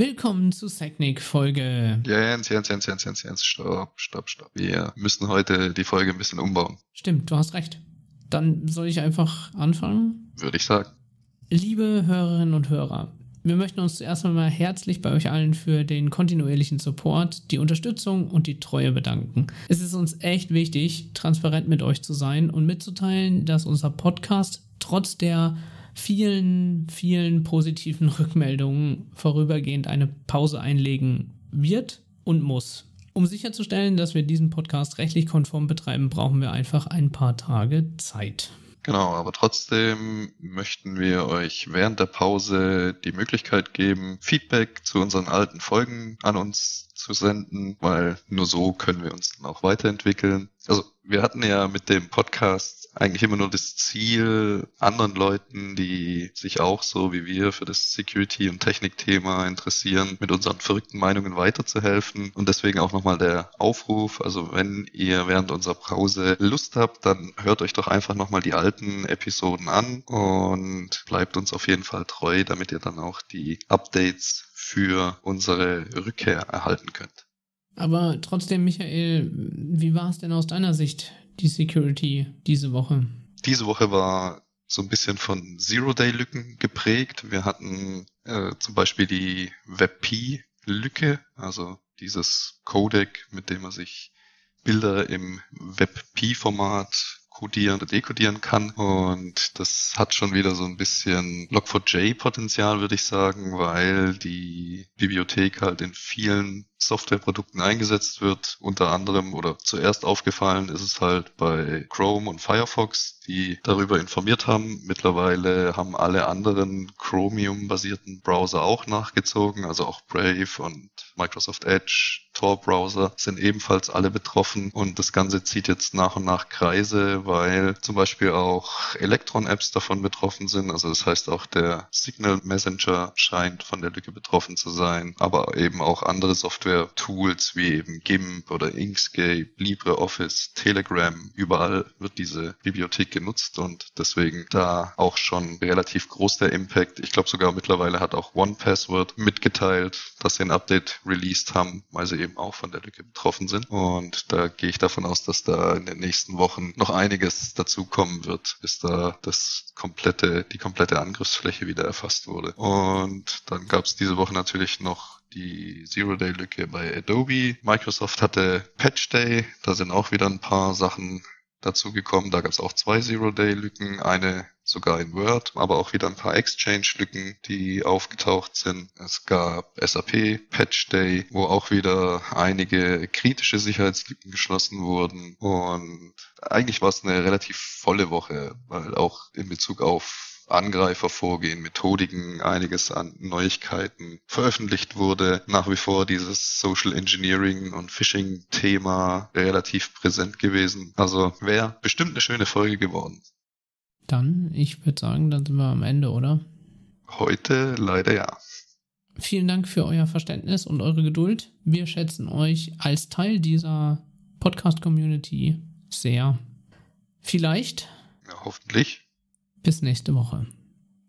Willkommen zu Technik Folge. Jens, Jens, Jens, Jens, Jens, Jens, stopp, stopp, stopp. Wir müssen heute die Folge ein bisschen umbauen. Stimmt, du hast recht. Dann soll ich einfach anfangen? Würde ich sagen. Liebe Hörerinnen und Hörer, wir möchten uns zuerst einmal herzlich bei euch allen für den kontinuierlichen Support, die Unterstützung und die Treue bedanken. Es ist uns echt wichtig, transparent mit euch zu sein und mitzuteilen, dass unser Podcast trotz der vielen, vielen positiven Rückmeldungen vorübergehend eine Pause einlegen wird und muss. Um sicherzustellen, dass wir diesen Podcast rechtlich konform betreiben, brauchen wir einfach ein paar Tage Zeit. Genau, aber trotzdem möchten wir euch während der Pause die Möglichkeit geben, Feedback zu unseren alten Folgen an uns zu senden, weil nur so können wir uns dann auch weiterentwickeln. Also wir hatten ja mit dem Podcast eigentlich immer nur das Ziel, anderen Leuten, die sich auch so wie wir für das Security- und Technikthema interessieren, mit unseren verrückten Meinungen weiterzuhelfen. Und deswegen auch nochmal der Aufruf, also wenn ihr während unserer Pause Lust habt, dann hört euch doch einfach nochmal die alten Episoden an und bleibt uns auf jeden Fall treu, damit ihr dann auch die Updates für unsere Rückkehr erhalten könnt. Aber trotzdem, Michael, wie war es denn aus deiner Sicht, die Security diese Woche? Diese Woche war so ein bisschen von Zero-Day-Lücken geprägt. Wir hatten äh, zum Beispiel die WebP-Lücke, also dieses Codec, mit dem man sich Bilder im WebP-Format codieren oder dekodieren kann. Und das hat schon wieder so ein bisschen Log4j-Potenzial, würde ich sagen, weil die Bibliothek halt in vielen Softwareprodukten eingesetzt wird. Unter anderem oder zuerst aufgefallen ist es halt bei Chrome und Firefox, die darüber informiert haben. Mittlerweile haben alle anderen Chromium-basierten Browser auch nachgezogen, also auch Brave und Microsoft Edge, Tor-Browser sind ebenfalls alle betroffen und das Ganze zieht jetzt nach und nach Kreise, weil zum Beispiel auch Electron-Apps davon betroffen sind. Also das heißt auch der Signal Messenger scheint von der Lücke betroffen zu sein, aber eben auch andere Software Software-Tools wie eben GIMP oder Inkscape, LibreOffice, Telegram, überall wird diese Bibliothek genutzt und deswegen da auch schon relativ groß der Impact. Ich glaube sogar mittlerweile hat auch OnePassword mitgeteilt, dass sie ein Update released haben, weil sie eben auch von der Lücke betroffen sind. Und da gehe ich davon aus, dass da in den nächsten Wochen noch einiges dazu wird, bis da das komplette, die komplette Angriffsfläche wieder erfasst wurde. Und dann gab es diese Woche natürlich noch die Zero-Day-Lücke bei Adobe. Microsoft hatte Patch Day, da sind auch wieder ein paar Sachen dazu gekommen. Da gab es auch zwei Zero-Day-Lücken, eine sogar in Word, aber auch wieder ein paar Exchange-Lücken, die aufgetaucht sind. Es gab SAP Patch Day, wo auch wieder einige kritische Sicherheitslücken geschlossen wurden. Und eigentlich war es eine relativ volle Woche, weil auch in Bezug auf Angreifervorgehen, Methodiken, einiges an Neuigkeiten veröffentlicht wurde. Nach wie vor dieses Social Engineering und Phishing-Thema relativ präsent gewesen. Also wäre bestimmt eine schöne Folge geworden. Dann, ich würde sagen, dann sind wir am Ende, oder? Heute leider ja. Vielen Dank für euer Verständnis und eure Geduld. Wir schätzen euch als Teil dieser Podcast-Community sehr. Vielleicht. Ja, hoffentlich bis nächste Woche.